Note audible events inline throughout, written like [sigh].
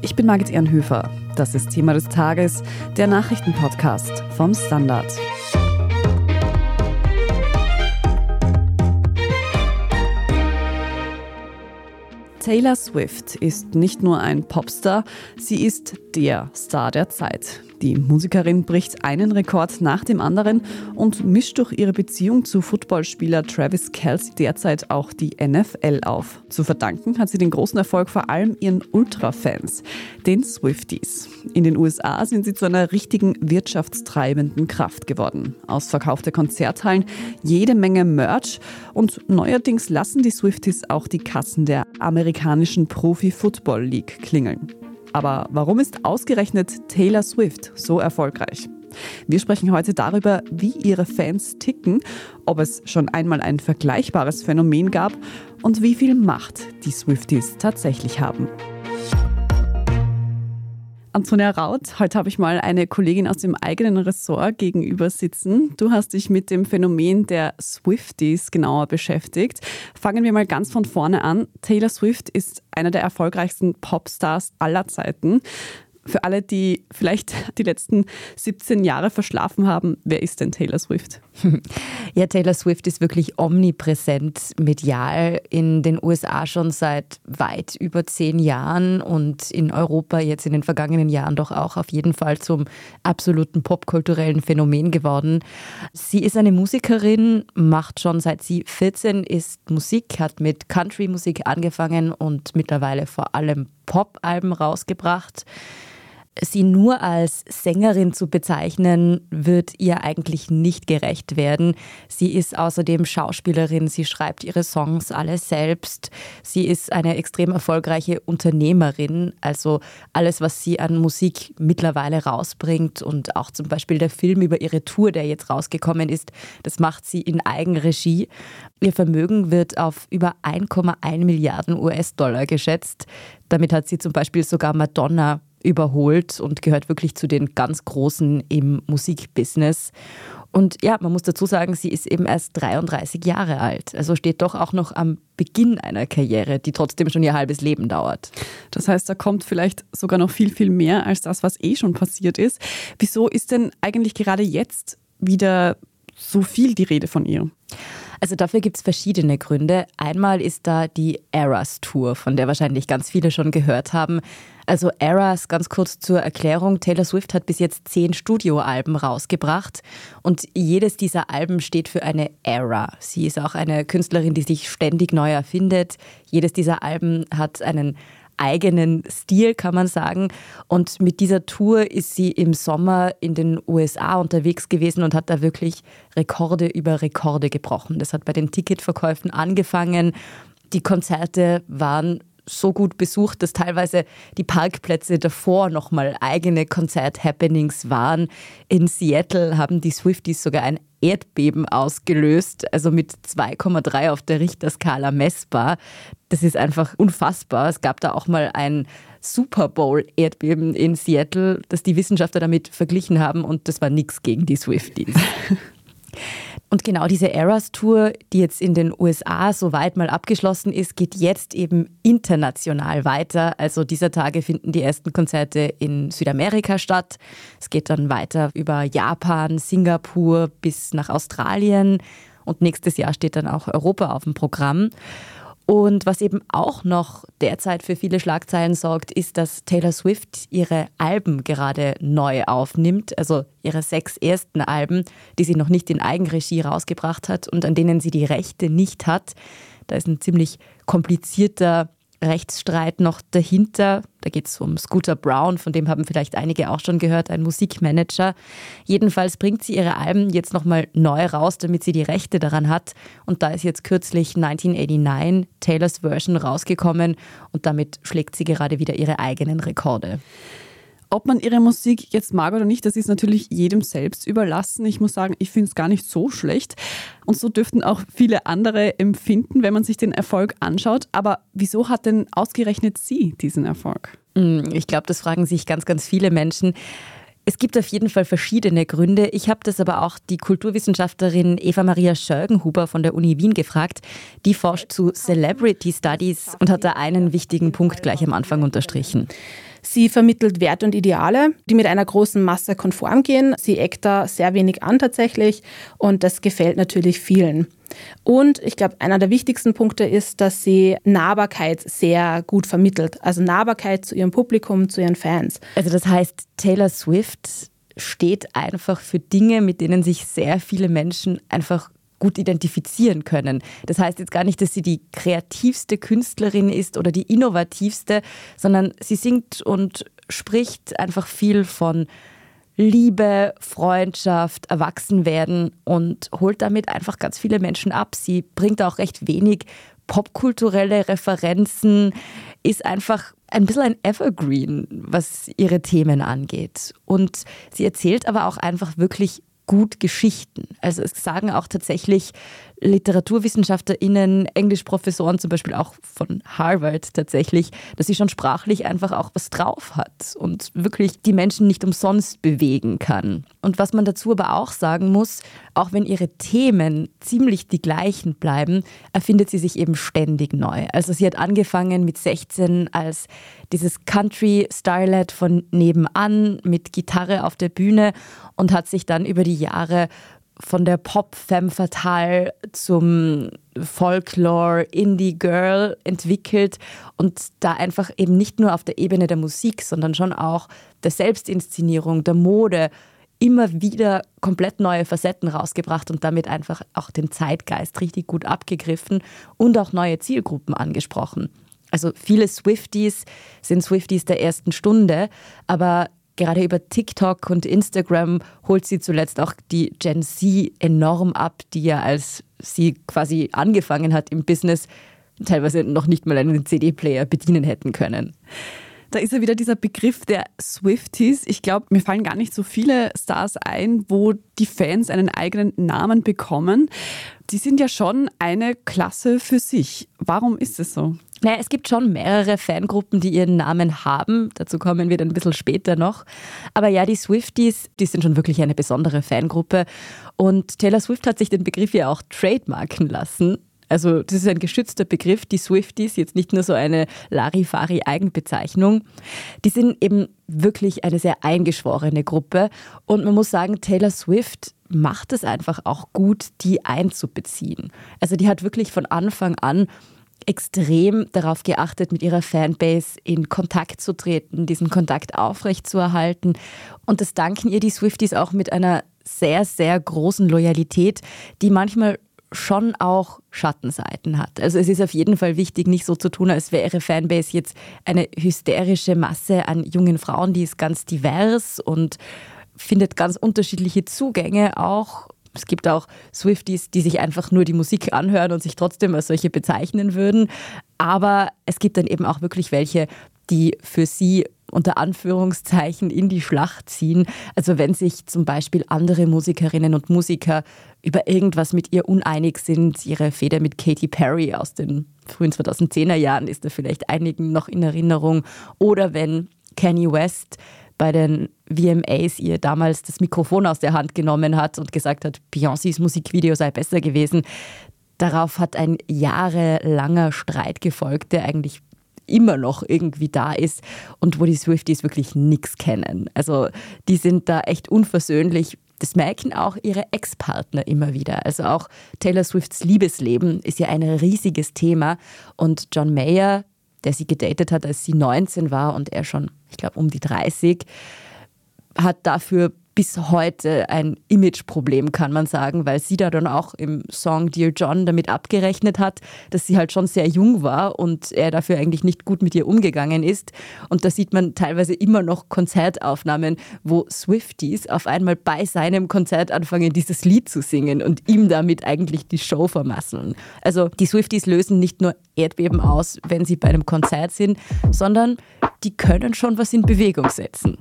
Ich bin Margit Ehrenhöfer. Das ist Thema des Tages, der Nachrichtenpodcast vom Standard. Taylor Swift ist nicht nur ein Popstar, sie ist der Star der Zeit. Die Musikerin bricht einen Rekord nach dem anderen und mischt durch ihre Beziehung zu Footballspieler Travis Kelsey derzeit auch die NFL auf. Zu verdanken hat sie den großen Erfolg vor allem ihren Ultra-Fans, den Swifties. In den USA sind sie zu einer richtigen wirtschaftstreibenden Kraft geworden. Ausverkaufte Konzerthallen, jede Menge Merch und neuerdings lassen die Swifties auch die Kassen der amerikanischen Profi-Football League klingeln. Aber warum ist ausgerechnet Taylor Swift so erfolgreich? Wir sprechen heute darüber, wie ihre Fans ticken, ob es schon einmal ein vergleichbares Phänomen gab und wie viel Macht die Swifties tatsächlich haben. Antonia Raut, heute habe ich mal eine Kollegin aus dem eigenen Ressort gegenüber sitzen. Du hast dich mit dem Phänomen der Swifties genauer beschäftigt. Fangen wir mal ganz von vorne an. Taylor Swift ist einer der erfolgreichsten Popstars aller Zeiten. Für alle, die vielleicht [laughs] die letzten 17 Jahre verschlafen haben, wer ist denn Taylor Swift? [laughs] Ja, Taylor Swift ist wirklich omnipräsent medial in den USA schon seit weit über zehn Jahren und in Europa jetzt in den vergangenen Jahren doch auch auf jeden Fall zum absoluten popkulturellen Phänomen geworden. Sie ist eine Musikerin, macht schon seit sie 14 ist Musik, hat mit Country-Musik angefangen und mittlerweile vor allem Pop-Alben rausgebracht. Sie nur als Sängerin zu bezeichnen, wird ihr eigentlich nicht gerecht werden. Sie ist außerdem Schauspielerin, sie schreibt ihre Songs alle selbst. Sie ist eine extrem erfolgreiche Unternehmerin. Also alles, was sie an Musik mittlerweile rausbringt und auch zum Beispiel der Film über ihre Tour, der jetzt rausgekommen ist, das macht sie in Eigenregie. Ihr Vermögen wird auf über 1,1 Milliarden US-Dollar geschätzt. Damit hat sie zum Beispiel sogar Madonna überholt und gehört wirklich zu den ganz Großen im Musikbusiness. Und ja, man muss dazu sagen, sie ist eben erst 33 Jahre alt. Also steht doch auch noch am Beginn einer Karriere, die trotzdem schon ihr halbes Leben dauert. Das heißt, da kommt vielleicht sogar noch viel, viel mehr als das, was eh schon passiert ist. Wieso ist denn eigentlich gerade jetzt wieder so viel die Rede von ihr? Also dafür gibt es verschiedene Gründe. Einmal ist da die Eras Tour, von der wahrscheinlich ganz viele schon gehört haben. Also Eras, ganz kurz zur Erklärung, Taylor Swift hat bis jetzt zehn Studioalben rausgebracht und jedes dieser Alben steht für eine Era. Sie ist auch eine Künstlerin, die sich ständig neu erfindet. Jedes dieser Alben hat einen eigenen Stil, kann man sagen. Und mit dieser Tour ist sie im Sommer in den USA unterwegs gewesen und hat da wirklich Rekorde über Rekorde gebrochen. Das hat bei den Ticketverkäufen angefangen. Die Konzerte waren so gut besucht, dass teilweise die Parkplätze davor nochmal eigene Konzert-Happenings waren. In Seattle haben die Swifties sogar ein Erdbeben ausgelöst, also mit 2,3 auf der Richterskala messbar. Das ist einfach unfassbar. Es gab da auch mal ein Super Bowl-Erdbeben in Seattle, das die Wissenschaftler damit verglichen haben und das war nichts gegen die Swifties. [laughs] Und genau diese Eras Tour, die jetzt in den USA so weit mal abgeschlossen ist, geht jetzt eben international weiter. Also dieser Tage finden die ersten Konzerte in Südamerika statt. Es geht dann weiter über Japan, Singapur bis nach Australien. Und nächstes Jahr steht dann auch Europa auf dem Programm. Und was eben auch noch derzeit für viele Schlagzeilen sorgt, ist, dass Taylor Swift ihre Alben gerade neu aufnimmt, also ihre sechs ersten Alben, die sie noch nicht in Eigenregie rausgebracht hat und an denen sie die Rechte nicht hat. Da ist ein ziemlich komplizierter Rechtsstreit noch dahinter. Da geht es um Scooter Brown, von dem haben vielleicht einige auch schon gehört, ein Musikmanager. Jedenfalls bringt sie ihre Alben jetzt nochmal neu raus, damit sie die Rechte daran hat. Und da ist jetzt kürzlich 1989 Taylors Version rausgekommen und damit schlägt sie gerade wieder ihre eigenen Rekorde. Ob man ihre Musik jetzt mag oder nicht, das ist natürlich jedem selbst überlassen. Ich muss sagen, ich finde es gar nicht so schlecht. Und so dürften auch viele andere empfinden, wenn man sich den Erfolg anschaut. Aber wieso hat denn ausgerechnet sie diesen Erfolg? Hm, ich glaube, das fragen sich ganz, ganz viele Menschen. Es gibt auf jeden Fall verschiedene Gründe. Ich habe das aber auch die Kulturwissenschaftlerin Eva Maria Schörgenhuber von der Uni Wien gefragt. Die forscht zu Celebrity Studies und hat da einen wichtigen Punkt gleich am Anfang unterstrichen. Sie vermittelt Werte und Ideale, die mit einer großen Masse konform gehen. Sie eckt da sehr wenig an tatsächlich und das gefällt natürlich vielen. Und ich glaube, einer der wichtigsten Punkte ist, dass sie Nahbarkeit sehr gut vermittelt. Also Nahbarkeit zu ihrem Publikum, zu ihren Fans. Also das heißt, Taylor Swift steht einfach für Dinge, mit denen sich sehr viele Menschen einfach gut identifizieren können. Das heißt jetzt gar nicht, dass sie die kreativste Künstlerin ist oder die innovativste, sondern sie singt und spricht einfach viel von Liebe, Freundschaft, Erwachsenwerden und holt damit einfach ganz viele Menschen ab. Sie bringt auch recht wenig popkulturelle Referenzen, ist einfach ein bisschen ein Evergreen, was ihre Themen angeht. Und sie erzählt aber auch einfach wirklich gut Geschichten. Also es sagen auch tatsächlich LiteraturwissenschaftlerInnen, Englischprofessoren zum Beispiel auch von Harvard tatsächlich, dass sie schon sprachlich einfach auch was drauf hat und wirklich die Menschen nicht umsonst bewegen kann. Und was man dazu aber auch sagen muss, auch wenn ihre Themen ziemlich die gleichen bleiben, erfindet sie sich eben ständig neu. Also sie hat angefangen mit 16 als dieses Country-Starlet von nebenan mit Gitarre auf der Bühne und hat sich dann über die Jahre von der Pop-Femme Fatale zum Folklore-Indie-Girl entwickelt und da einfach eben nicht nur auf der Ebene der Musik, sondern schon auch der Selbstinszenierung, der Mode immer wieder komplett neue Facetten rausgebracht und damit einfach auch den Zeitgeist richtig gut abgegriffen und auch neue Zielgruppen angesprochen. Also viele Swifties sind Swifties der ersten Stunde, aber gerade über TikTok und Instagram holt sie zuletzt auch die Gen Z enorm ab, die ja als sie quasi angefangen hat im Business, teilweise noch nicht mal einen CD-Player bedienen hätten können. Da ist ja wieder dieser Begriff der Swifties. Ich glaube, mir fallen gar nicht so viele Stars ein, wo die Fans einen eigenen Namen bekommen. Die sind ja schon eine Klasse für sich. Warum ist es so? Naja, es gibt schon mehrere Fangruppen, die ihren Namen haben. Dazu kommen wir dann ein bisschen später noch. Aber ja, die Swifties, die sind schon wirklich eine besondere Fangruppe. Und Taylor Swift hat sich den Begriff ja auch trademarken lassen. Also das ist ein geschützter Begriff, die Swifties, jetzt nicht nur so eine Larifari-Eigenbezeichnung. Die sind eben wirklich eine sehr eingeschworene Gruppe. Und man muss sagen, Taylor Swift macht es einfach auch gut, die einzubeziehen. Also die hat wirklich von Anfang an extrem darauf geachtet, mit ihrer Fanbase in Kontakt zu treten, diesen Kontakt aufrechtzuerhalten. Und das danken ihr die Swifties auch mit einer sehr, sehr großen Loyalität, die manchmal schon auch Schattenseiten hat. Also es ist auf jeden Fall wichtig, nicht so zu tun, als wäre ihre Fanbase jetzt eine hysterische Masse an jungen Frauen, die ist ganz divers und findet ganz unterschiedliche Zugänge auch es gibt auch Swifties, die sich einfach nur die Musik anhören und sich trotzdem als solche bezeichnen würden. Aber es gibt dann eben auch wirklich welche, die für sie unter Anführungszeichen in die Schlacht ziehen. Also wenn sich zum Beispiel andere Musikerinnen und Musiker über irgendwas mit ihr uneinig sind, ihre Feder mit Katy Perry aus den frühen 2010er Jahren ist da vielleicht einigen noch in Erinnerung. Oder wenn Kanye West bei den VMAs ihr damals das Mikrofon aus der Hand genommen hat und gesagt hat, Beyoncés Musikvideo sei besser gewesen. Darauf hat ein jahrelanger Streit gefolgt, der eigentlich immer noch irgendwie da ist und wo die Swifties wirklich nichts kennen. Also die sind da echt unversöhnlich. Das merken auch ihre Ex-Partner immer wieder. Also auch Taylor Swifts Liebesleben ist ja ein riesiges Thema. Und John Mayer, der sie gedatet hat, als sie 19 war und er schon, ich glaube, um die 30, hat dafür bis heute ein Imageproblem, kann man sagen, weil sie da dann auch im Song Dear John damit abgerechnet hat, dass sie halt schon sehr jung war und er dafür eigentlich nicht gut mit ihr umgegangen ist. Und da sieht man teilweise immer noch Konzertaufnahmen, wo Swifties auf einmal bei seinem Konzert anfangen, dieses Lied zu singen und ihm damit eigentlich die Show vermasseln. Also die Swifties lösen nicht nur Erdbeben aus, wenn sie bei einem Konzert sind, sondern die können schon was in Bewegung setzen.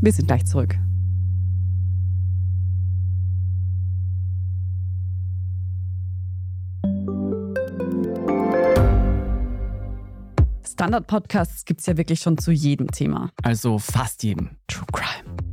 Wir sind gleich zurück. Standard-Podcasts gibt es ja wirklich schon zu jedem Thema. Also fast jedem. True Crime.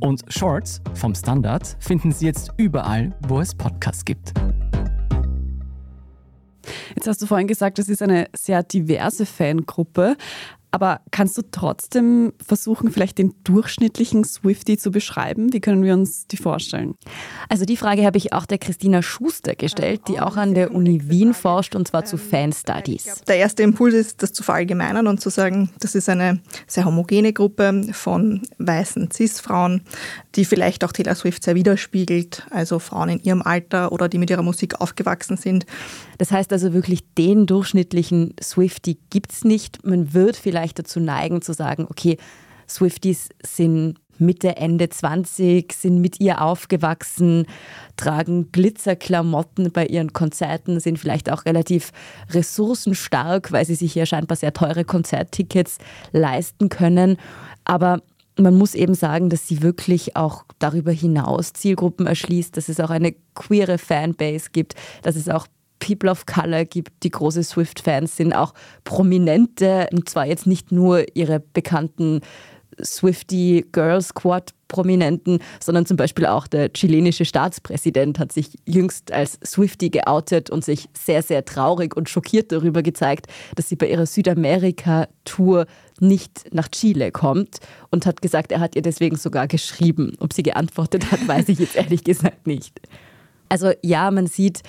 Und Shorts vom Standard finden Sie jetzt überall, wo es Podcasts gibt. Jetzt hast du vorhin gesagt, es ist eine sehr diverse Fangruppe. Aber kannst du trotzdem versuchen, vielleicht den durchschnittlichen Swifty zu beschreiben? Wie können wir uns die vorstellen? Also die Frage habe ich auch der Christina Schuster gestellt, die auch an der Uni Wien forscht und zwar zu Fan Studies. Der erste Impuls ist, das zu verallgemeinern und zu sagen, das ist eine sehr homogene Gruppe von weißen Cis-Frauen, die vielleicht auch Taylor Swift sehr widerspiegelt, also Frauen in ihrem Alter oder die mit ihrer Musik aufgewachsen sind. Das heißt also wirklich, den durchschnittlichen Swifty gibt es nicht. Man wird vielleicht dazu neigen zu sagen, okay, Swifties sind Mitte, Ende 20, sind mit ihr aufgewachsen, tragen Glitzerklamotten bei ihren Konzerten, sind vielleicht auch relativ ressourcenstark, weil sie sich ja scheinbar sehr teure Konzerttickets leisten können. Aber man muss eben sagen, dass sie wirklich auch darüber hinaus Zielgruppen erschließt, dass es auch eine queere Fanbase gibt, dass es auch People of Color gibt, die große Swift-Fans sind, auch Prominente, und zwar jetzt nicht nur ihre bekannten Swifty Girl Squad Prominenten, sondern zum Beispiel auch der chilenische Staatspräsident hat sich jüngst als Swifty geoutet und sich sehr, sehr traurig und schockiert darüber gezeigt, dass sie bei ihrer Südamerika-Tour nicht nach Chile kommt und hat gesagt, er hat ihr deswegen sogar geschrieben. Ob sie geantwortet hat, [laughs] weiß ich jetzt ehrlich gesagt nicht. Also ja, man sieht,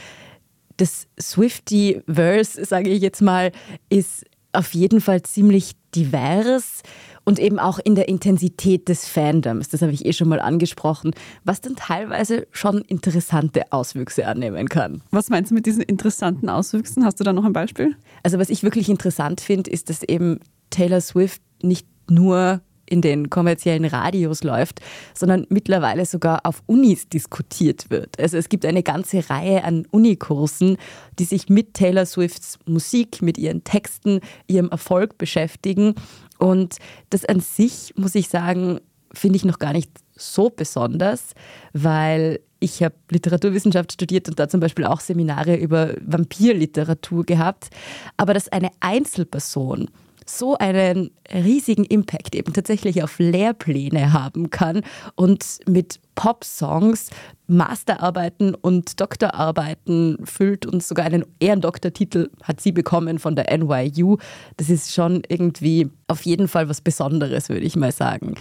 das Swifty-Verse, sage ich jetzt mal, ist auf jeden Fall ziemlich divers und eben auch in der Intensität des Fandoms. Das habe ich eh schon mal angesprochen, was dann teilweise schon interessante Auswüchse annehmen kann. Was meinst du mit diesen interessanten Auswüchsen? Hast du da noch ein Beispiel? Also was ich wirklich interessant finde, ist, dass eben Taylor Swift nicht nur in den kommerziellen Radios läuft, sondern mittlerweile sogar auf Unis diskutiert wird. Also es gibt eine ganze Reihe an Unikursen, die sich mit Taylor Swifts Musik, mit ihren Texten, ihrem Erfolg beschäftigen. Und das an sich, muss ich sagen, finde ich noch gar nicht so besonders, weil ich habe Literaturwissenschaft studiert und da zum Beispiel auch Seminare über Vampirliteratur gehabt. Aber dass eine Einzelperson so einen riesigen Impact eben tatsächlich auf Lehrpläne haben kann und mit Pop-Songs Masterarbeiten und Doktorarbeiten füllt und sogar einen Ehrendoktortitel hat sie bekommen von der NYU. Das ist schon irgendwie auf jeden Fall was Besonderes, würde ich mal sagen.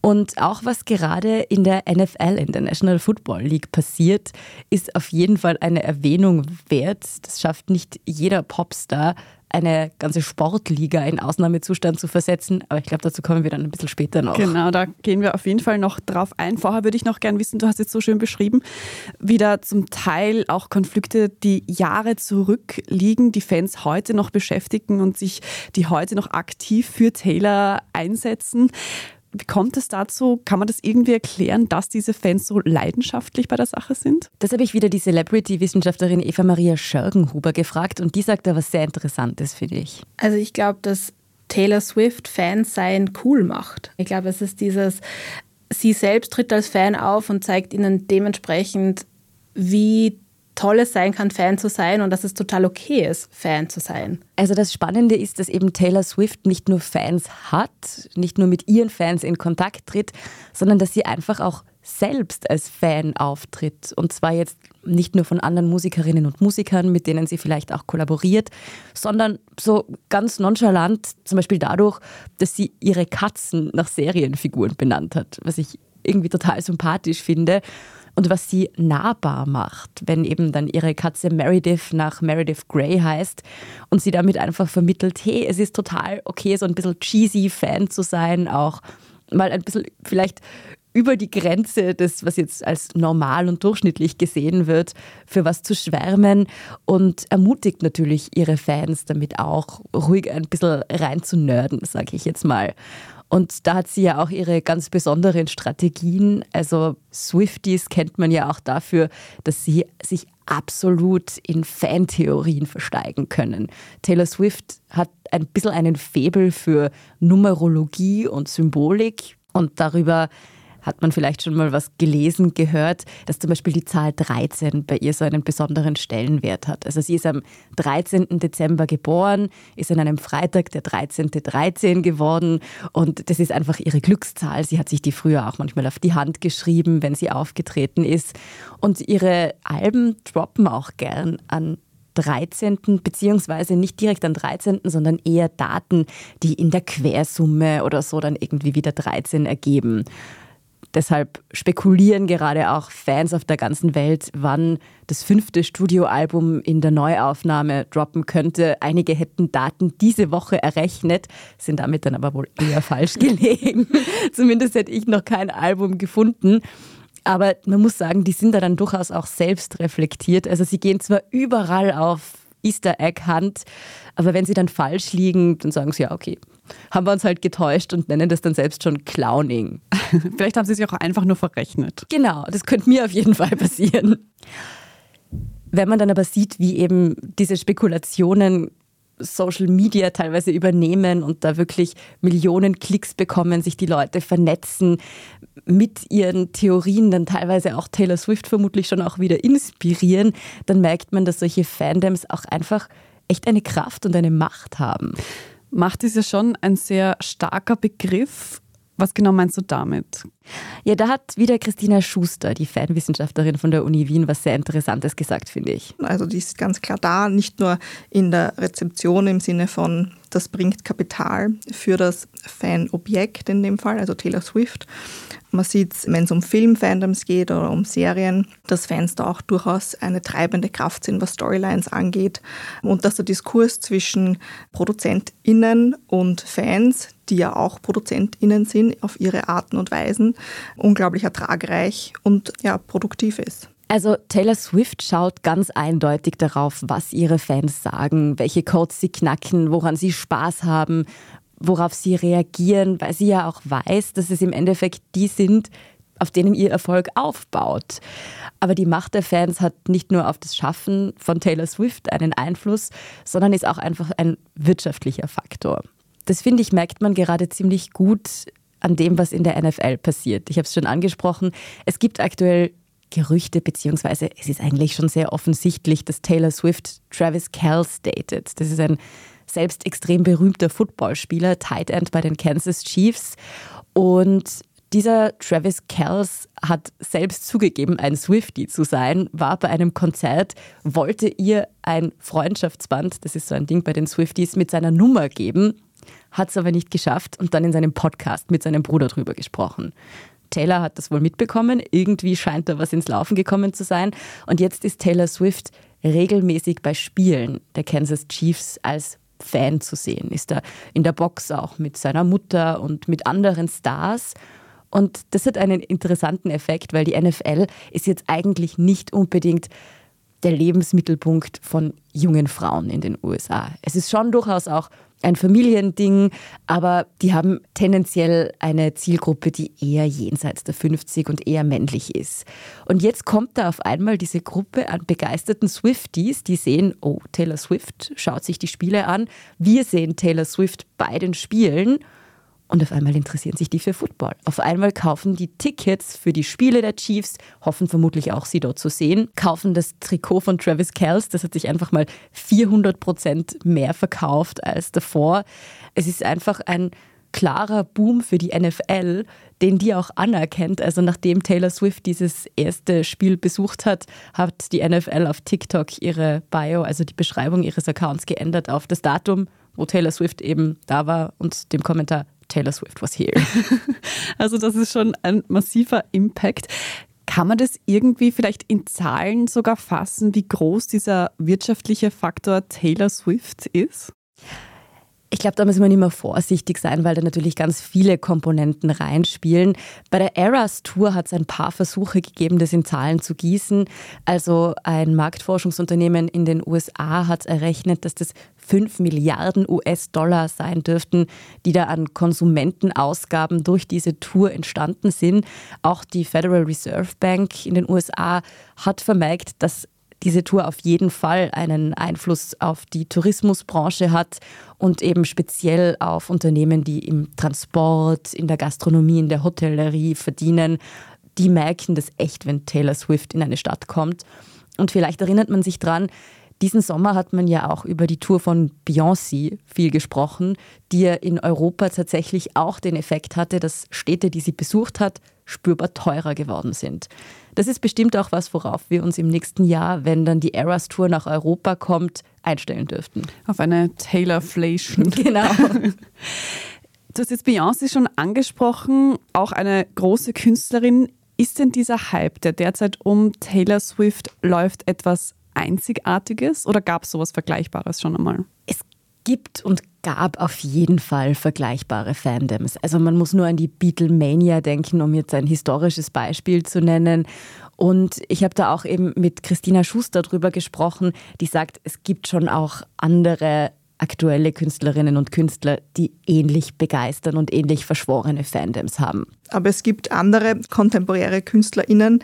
Und auch was gerade in der NFL, in der National Football League passiert, ist auf jeden Fall eine Erwähnung wert. Das schafft nicht jeder Popstar, eine ganze Sportliga in Ausnahmezustand zu versetzen. Aber ich glaube, dazu kommen wir dann ein bisschen später noch. Genau, da gehen wir auf jeden Fall noch drauf ein. Vorher würde ich noch gern wissen, du hast jetzt so schön beschrieben, wie da zum Teil auch Konflikte, die Jahre zurückliegen, die Fans heute noch beschäftigen und sich die heute noch aktiv für Taylor einsetzen. Wie kommt es dazu? Kann man das irgendwie erklären, dass diese Fans so leidenschaftlich bei der Sache sind? Das habe ich wieder die Celebrity-Wissenschaftlerin Eva Maria Schörgenhuber gefragt und die sagt da was sehr Interessantes für dich. Also ich glaube, dass Taylor Swift Fans sein cool macht. Ich glaube, es ist dieses, sie selbst tritt als Fan auf und zeigt ihnen dementsprechend, wie toll es sein kann, Fan zu sein und dass es total okay ist, Fan zu sein. Also das Spannende ist, dass eben Taylor Swift nicht nur Fans hat, nicht nur mit ihren Fans in Kontakt tritt, sondern dass sie einfach auch selbst als Fan auftritt. Und zwar jetzt nicht nur von anderen Musikerinnen und Musikern, mit denen sie vielleicht auch kollaboriert, sondern so ganz nonchalant, zum Beispiel dadurch, dass sie ihre Katzen nach Serienfiguren benannt hat, was ich irgendwie total sympathisch finde und was sie nahbar macht, wenn eben dann ihre Katze Meredith nach Meredith Grey heißt und sie damit einfach vermittelt, hey, es ist total okay, so ein bisschen cheesy Fan zu sein, auch mal ein bisschen vielleicht über die Grenze des, was jetzt als normal und durchschnittlich gesehen wird, für was zu schwärmen und ermutigt natürlich ihre Fans damit auch ruhig ein bisschen rein zu nörden, sage ich jetzt mal. Und da hat sie ja auch ihre ganz besonderen Strategien. Also Swifties kennt man ja auch dafür, dass sie sich absolut in Fantheorien versteigen können. Taylor Swift hat ein bisschen einen Febel für Numerologie und Symbolik und darüber hat man vielleicht schon mal was gelesen, gehört, dass zum Beispiel die Zahl 13 bei ihr so einen besonderen Stellenwert hat. Also sie ist am 13. Dezember geboren, ist an einem Freitag der 13. 13 geworden und das ist einfach ihre Glückszahl. Sie hat sich die früher auch manchmal auf die Hand geschrieben, wenn sie aufgetreten ist. Und ihre Alben droppen auch gern an 13. beziehungsweise nicht direkt am 13., sondern eher Daten, die in der Quersumme oder so dann irgendwie wieder 13 ergeben. Deshalb spekulieren gerade auch Fans auf der ganzen Welt, wann das fünfte Studioalbum in der Neuaufnahme droppen könnte. Einige hätten Daten diese Woche errechnet, sind damit dann aber wohl eher falsch [laughs] gelegen. Zumindest hätte ich noch kein Album gefunden. Aber man muss sagen, die sind da dann durchaus auch selbst reflektiert. Also sie gehen zwar überall auf Easter Egg Hand, aber wenn sie dann falsch liegen, dann sagen sie ja, okay, haben wir uns halt getäuscht und nennen das dann selbst schon Clowning. [laughs] Vielleicht haben sie sich auch einfach nur verrechnet. Genau, das könnte mir auf jeden Fall passieren. Wenn man dann aber sieht, wie eben diese Spekulationen Social Media teilweise übernehmen und da wirklich Millionen Klicks bekommen, sich die Leute vernetzen, mit ihren Theorien dann teilweise auch Taylor Swift vermutlich schon auch wieder inspirieren, dann merkt man, dass solche Fandoms auch einfach echt eine Kraft und eine Macht haben. Macht ist ja schon ein sehr starker Begriff. Was genau meinst du damit? Ja, da hat wieder Christina Schuster, die Fanwissenschaftlerin von der Uni Wien, was sehr Interessantes gesagt, finde ich. Also die ist ganz klar da, nicht nur in der Rezeption im Sinne von, das bringt Kapital für das Fanobjekt in dem Fall, also Taylor Swift, man sieht, wenn es um Filmfandoms geht oder um Serien, dass Fans da auch durchaus eine treibende Kraft sind, was Storylines angeht. Und dass der Diskurs zwischen ProduzentInnen und Fans, die ja auch ProduzentInnen sind, auf ihre Arten und Weisen, unglaublich ertragreich und ja, produktiv ist. Also Taylor Swift schaut ganz eindeutig darauf, was ihre Fans sagen, welche Codes sie knacken, woran sie Spaß haben, worauf sie reagieren, weil sie ja auch weiß, dass es im Endeffekt die sind, auf denen ihr Erfolg aufbaut. Aber die Macht der Fans hat nicht nur auf das Schaffen von Taylor Swift einen Einfluss, sondern ist auch einfach ein wirtschaftlicher Faktor. Das finde ich, merkt man gerade ziemlich gut an dem, was in der NFL passiert. Ich habe es schon angesprochen. Es gibt aktuell Gerüchte, beziehungsweise es ist eigentlich schon sehr offensichtlich, dass Taylor Swift Travis Kells datet. Das ist ein selbst extrem berühmter Footballspieler, Tight End bei den Kansas Chiefs. Und dieser Travis Kells hat selbst zugegeben, ein Swifty zu sein, war bei einem Konzert, wollte ihr ein Freundschaftsband, das ist so ein Ding bei den Swifties, mit seiner Nummer geben, hat es aber nicht geschafft und dann in seinem Podcast mit seinem Bruder drüber gesprochen. Taylor hat das wohl mitbekommen, irgendwie scheint da was ins Laufen gekommen zu sein und jetzt ist Taylor Swift regelmäßig bei Spielen der Kansas Chiefs als Fan zu sehen, ist er in der Box auch mit seiner Mutter und mit anderen Stars. Und das hat einen interessanten Effekt, weil die NFL ist jetzt eigentlich nicht unbedingt der Lebensmittelpunkt von jungen Frauen in den USA. Es ist schon durchaus auch ein Familiending, aber die haben tendenziell eine Zielgruppe, die eher jenseits der 50 und eher männlich ist. Und jetzt kommt da auf einmal diese Gruppe an begeisterten Swifties, die sehen, oh, Taylor Swift schaut sich die Spiele an, wir sehen Taylor Swift bei den Spielen und auf einmal interessieren sich die für Football. Auf einmal kaufen die Tickets für die Spiele der Chiefs, hoffen vermutlich auch sie dort zu sehen, kaufen das Trikot von Travis Kells, das hat sich einfach mal 400 Prozent mehr verkauft als davor. Es ist einfach ein klarer Boom für die NFL, den die auch anerkennt. Also nachdem Taylor Swift dieses erste Spiel besucht hat, hat die NFL auf TikTok ihre Bio, also die Beschreibung ihres Accounts geändert auf das Datum, wo Taylor Swift eben da war und dem Kommentar Taylor Swift was here. [laughs] Also das ist schon ein massiver Impact. Kann man das irgendwie vielleicht in Zahlen sogar fassen, wie groß dieser wirtschaftliche Faktor Taylor Swift ist? Ich glaube, da muss man immer vorsichtig sein, weil da natürlich ganz viele Komponenten reinspielen. Bei der Eras Tour hat es ein paar Versuche gegeben, das in Zahlen zu gießen. Also ein Marktforschungsunternehmen in den USA hat errechnet, dass das 5 Milliarden US-Dollar sein dürften, die da an Konsumentenausgaben durch diese Tour entstanden sind. Auch die Federal Reserve Bank in den USA hat vermerkt, dass diese Tour auf jeden Fall einen Einfluss auf die Tourismusbranche hat und eben speziell auf Unternehmen, die im Transport, in der Gastronomie, in der Hotellerie verdienen. Die merken das echt, wenn Taylor Swift in eine Stadt kommt. Und vielleicht erinnert man sich dran, diesen Sommer hat man ja auch über die Tour von Beyoncé viel gesprochen, die ja in Europa tatsächlich auch den Effekt hatte, dass Städte, die sie besucht hat, spürbar teurer geworden sind. Das ist bestimmt auch was, worauf wir uns im nächsten Jahr, wenn dann die Eras Tour nach Europa kommt, einstellen dürften. Auf eine Taylorflation. [laughs] Genau. Du hast jetzt Beyoncé schon angesprochen, auch eine große Künstlerin. Ist denn dieser Hype, der derzeit um Taylor Swift läuft, etwas Einzigartiges oder gab es sowas Vergleichbares schon einmal? Es gibt und gab auf jeden Fall vergleichbare Fandoms. Also man muss nur an die Beatlemania denken, um jetzt ein historisches Beispiel zu nennen. Und ich habe da auch eben mit Christina Schuster drüber gesprochen, die sagt, es gibt schon auch andere aktuelle Künstlerinnen und Künstler, die ähnlich begeistern und ähnlich verschworene Fandoms haben. Aber es gibt andere kontemporäre KünstlerInnen,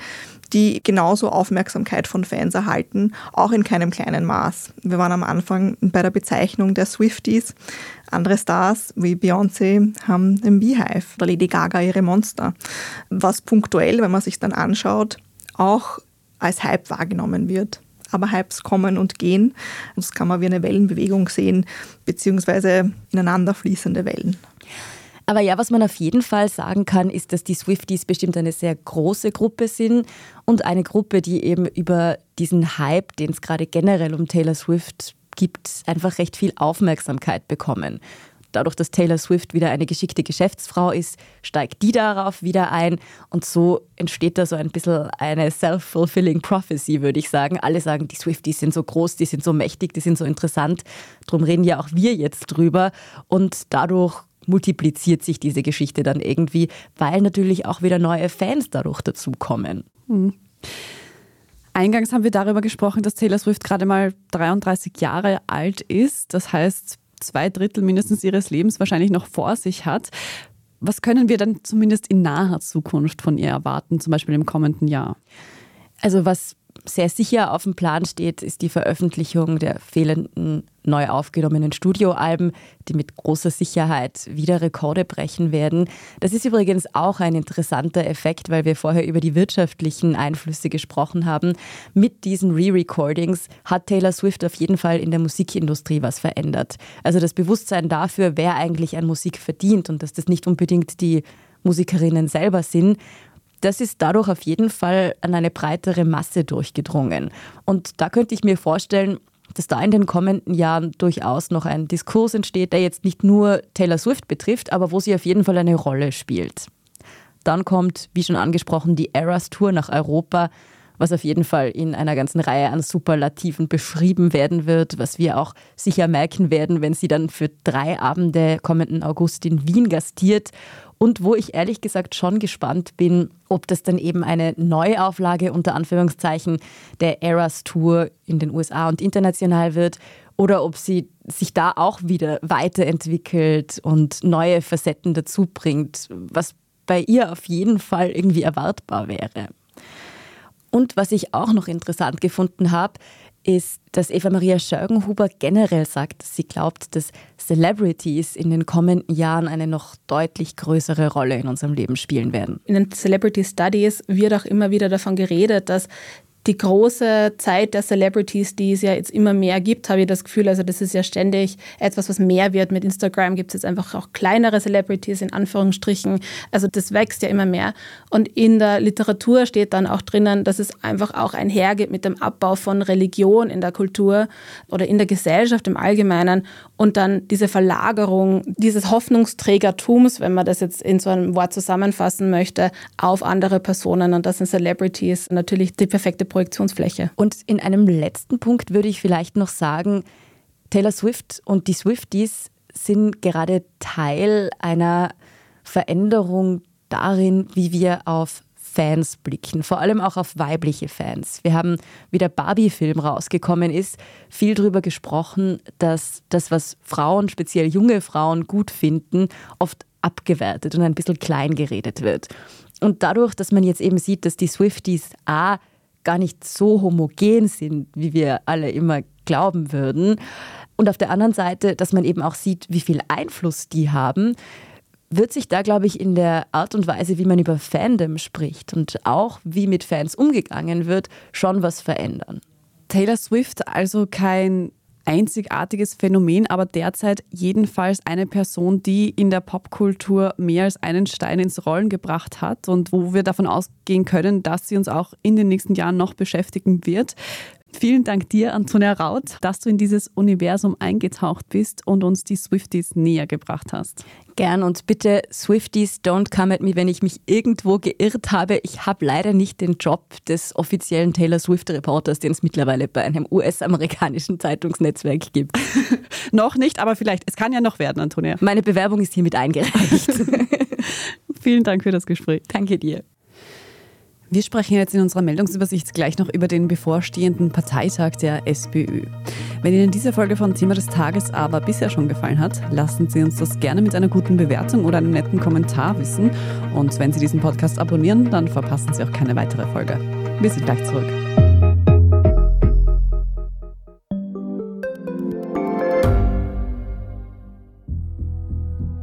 die genauso Aufmerksamkeit von Fans erhalten, auch in keinem kleinen Maß. Wir waren am Anfang bei der Bezeichnung der Swifties. Andere Stars wie Beyoncé haben den Beehive oder Lady Gaga ihre Monster, was punktuell, wenn man sich dann anschaut, auch als Hype wahrgenommen wird aber Hypes kommen und gehen. Das kann man wie eine Wellenbewegung sehen, beziehungsweise ineinander fließende Wellen. Aber ja, was man auf jeden Fall sagen kann, ist, dass die Swifties bestimmt eine sehr große Gruppe sind und eine Gruppe, die eben über diesen Hype, den es gerade generell um Taylor Swift gibt, einfach recht viel Aufmerksamkeit bekommen. Dadurch, dass Taylor Swift wieder eine geschickte Geschäftsfrau ist, steigt die darauf wieder ein. Und so entsteht da so ein bisschen eine self-fulfilling prophecy, würde ich sagen. Alle sagen, die Swifties sind so groß, die sind so mächtig, die sind so interessant. Darum reden ja auch wir jetzt drüber. Und dadurch multipliziert sich diese Geschichte dann irgendwie, weil natürlich auch wieder neue Fans dadurch dazukommen. Mhm. Eingangs haben wir darüber gesprochen, dass Taylor Swift gerade mal 33 Jahre alt ist. Das heißt, zwei Drittel mindestens ihres Lebens wahrscheinlich noch vor sich hat. Was können wir dann zumindest in naher Zukunft von ihr erwarten, zum Beispiel im kommenden Jahr? Also was sehr sicher auf dem Plan steht, ist die Veröffentlichung der fehlenden neu aufgenommenen Studioalben, die mit großer Sicherheit wieder Rekorde brechen werden. Das ist übrigens auch ein interessanter Effekt, weil wir vorher über die wirtschaftlichen Einflüsse gesprochen haben. Mit diesen Re-Recordings hat Taylor Swift auf jeden Fall in der Musikindustrie was verändert. Also das Bewusstsein dafür, wer eigentlich an Musik verdient und dass das nicht unbedingt die Musikerinnen selber sind das ist dadurch auf jeden Fall an eine breitere Masse durchgedrungen. Und da könnte ich mir vorstellen, dass da in den kommenden Jahren durchaus noch ein Diskurs entsteht, der jetzt nicht nur Taylor Swift betrifft, aber wo sie auf jeden Fall eine Rolle spielt. Dann kommt, wie schon angesprochen, die Eras Tour nach Europa, was auf jeden Fall in einer ganzen Reihe an Superlativen beschrieben werden wird, was wir auch sicher merken werden, wenn sie dann für drei Abende kommenden August in Wien gastiert und wo ich ehrlich gesagt schon gespannt bin, ob das dann eben eine Neuauflage unter Anführungszeichen der Eras Tour in den USA und international wird oder ob sie sich da auch wieder weiterentwickelt und neue Facetten dazu bringt, was bei ihr auf jeden Fall irgendwie erwartbar wäre. Und was ich auch noch interessant gefunden habe, ist, dass Eva Maria Schörgenhuber generell sagt, dass sie glaubt, dass Celebrities in den kommenden Jahren eine noch deutlich größere Rolle in unserem Leben spielen werden. In den Celebrity Studies wird auch immer wieder davon geredet, dass die große Zeit der Celebrities, die es ja jetzt immer mehr gibt, habe ich das Gefühl, also das ist ja ständig etwas, was mehr wird. Mit Instagram gibt es jetzt einfach auch kleinere Celebrities in Anführungsstrichen. Also das wächst ja immer mehr. Und in der Literatur steht dann auch drinnen, dass es einfach auch einhergeht mit dem Abbau von Religion in der Kultur oder in der Gesellschaft im Allgemeinen und dann diese Verlagerung dieses Hoffnungsträgertums, wenn man das jetzt in so einem Wort zusammenfassen möchte, auf andere Personen. Und das sind Celebrities natürlich die perfekte Projektionsfläche. Und in einem letzten Punkt würde ich vielleicht noch sagen, Taylor Swift und die Swifties sind gerade Teil einer Veränderung darin, wie wir auf Fans blicken, vor allem auch auf weibliche Fans. Wir haben, wie der Barbie-Film rausgekommen ist, viel darüber gesprochen, dass das, was Frauen, speziell junge Frauen, gut finden, oft abgewertet und ein bisschen klein geredet wird. Und dadurch, dass man jetzt eben sieht, dass die Swifties A gar nicht so homogen sind, wie wir alle immer glauben würden, und auf der anderen Seite, dass man eben auch sieht, wie viel Einfluss die haben, wird sich da, glaube ich, in der Art und Weise, wie man über Fandom spricht und auch wie mit Fans umgegangen wird, schon was verändern. Taylor Swift also kein einzigartiges Phänomen, aber derzeit jedenfalls eine Person, die in der Popkultur mehr als einen Stein ins Rollen gebracht hat und wo wir davon ausgehen können, dass sie uns auch in den nächsten Jahren noch beschäftigen wird. Vielen Dank dir, Antonia Raut, dass du in dieses Universum eingetaucht bist und uns die Swifties näher gebracht hast. Gern und bitte Swifties, don't come at me, wenn ich mich irgendwo geirrt habe. Ich habe leider nicht den Job des offiziellen Taylor Swift-Reporters, den es mittlerweile bei einem US-amerikanischen Zeitungsnetzwerk gibt. [laughs] noch nicht, aber vielleicht. Es kann ja noch werden, Antonia. Meine Bewerbung ist hiermit eingereicht. [laughs] Vielen Dank für das Gespräch. Danke dir. Wir sprechen jetzt in unserer Meldungsübersicht gleich noch über den bevorstehenden Parteitag der SPÖ. Wenn Ihnen diese Folge von Thema des Tages aber bisher schon gefallen hat, lassen Sie uns das gerne mit einer guten Bewertung oder einem netten Kommentar wissen. Und wenn Sie diesen Podcast abonnieren, dann verpassen Sie auch keine weitere Folge. Wir sind gleich zurück.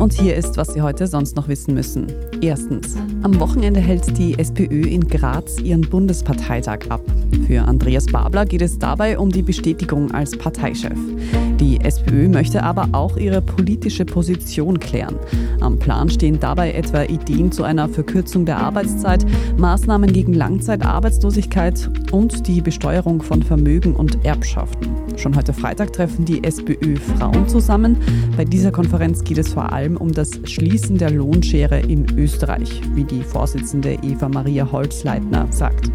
Und hier ist, was Sie heute sonst noch wissen müssen. Erstens. Am Wochenende hält die SPÖ in Graz ihren Bundesparteitag ab. Für Andreas Babler geht es dabei um die Bestätigung als Parteichef. Die SPÖ möchte aber auch ihre politische Position klären. Am Plan stehen dabei etwa Ideen zu einer Verkürzung der Arbeitszeit, Maßnahmen gegen Langzeitarbeitslosigkeit und die Besteuerung von Vermögen und Erbschaften. Schon heute Freitag treffen die SPÖ Frauen zusammen. Bei dieser Konferenz geht es vor allem um das Schließen der Lohnschere in Österreich, wie die Vorsitzende Eva Maria Holzleitner sagt.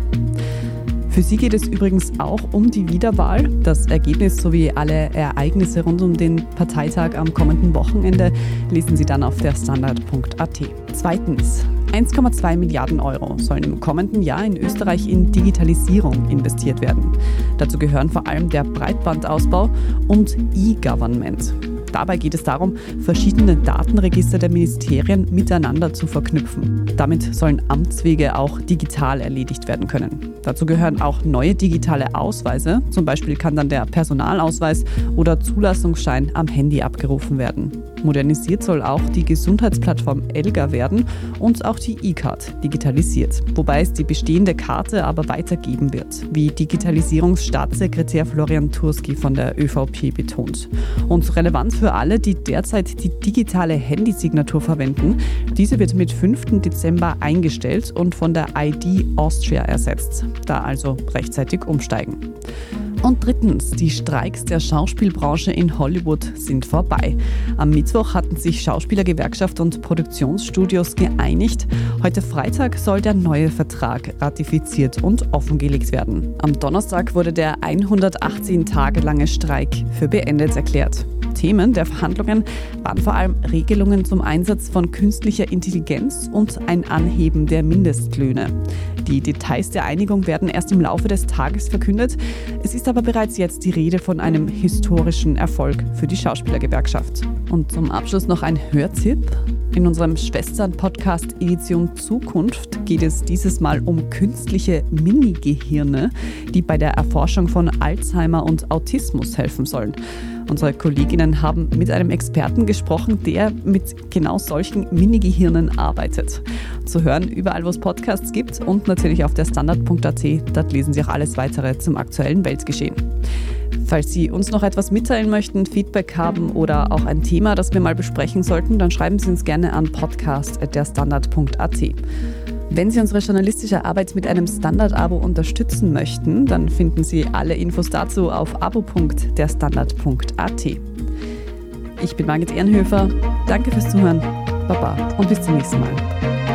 Für sie geht es übrigens auch um die Wiederwahl. Das Ergebnis sowie alle Ereignisse rund um den Parteitag am kommenden Wochenende lesen Sie dann auf der Standard.at. Zweitens. 1,2 Milliarden Euro sollen im kommenden Jahr in Österreich in Digitalisierung investiert werden. Dazu gehören vor allem der Breitbandausbau und E-Government. Dabei geht es darum, verschiedene Datenregister der Ministerien miteinander zu verknüpfen. Damit sollen Amtswege auch digital erledigt werden können. Dazu gehören auch neue digitale Ausweise. Zum Beispiel kann dann der Personalausweis oder Zulassungsschein am Handy abgerufen werden. Modernisiert soll auch die Gesundheitsplattform Elga werden und auch die E-Card digitalisiert, wobei es die bestehende Karte aber weitergeben wird, wie Digitalisierungsstaatssekretär Florian Turski von der ÖVP betont. Und relevant für alle, die derzeit die digitale Handysignatur verwenden. Diese wird mit 5. Dezember eingestellt und von der ID Austria ersetzt. Da also rechtzeitig umsteigen. Und drittens, die Streiks der Schauspielbranche in Hollywood sind vorbei. Am Mittwoch hatten sich Schauspielergewerkschaft und Produktionsstudios geeinigt. Heute Freitag soll der neue Vertrag ratifiziert und offengelegt werden. Am Donnerstag wurde der 118 Tage lange Streik für beendet erklärt. Themen der Verhandlungen waren vor allem Regelungen zum Einsatz von künstlicher Intelligenz und ein Anheben der Mindestlöhne. Die Details der Einigung werden erst im Laufe des Tages verkündet. Es ist aber bereits jetzt die Rede von einem historischen Erfolg für die Schauspielergewerkschaft. Und zum Abschluss noch ein Hörtipp. In unserem Schwestern-Podcast Edition Zukunft geht es dieses Mal um künstliche Mini-Gehirne, die bei der Erforschung von Alzheimer und Autismus helfen sollen. Unsere Kolleginnen haben mit einem Experten gesprochen, der mit genau solchen Mini-Gehirnen arbeitet. Zu hören überall, wo es Podcasts gibt und natürlich auf der Standard.at. Dort lesen Sie auch alles weitere zum aktuellen Weltgeschehen. Falls Sie uns noch etwas mitteilen möchten, Feedback haben oder auch ein Thema, das wir mal besprechen sollten, dann schreiben Sie uns gerne an podcast.derstandard.at. Wenn Sie unsere journalistische Arbeit mit einem Standard-Abo unterstützen möchten, dann finden Sie alle Infos dazu auf abo.derstandard.at. Ich bin Margit Ehrenhöfer. Danke fürs Zuhören. Baba und bis zum nächsten Mal.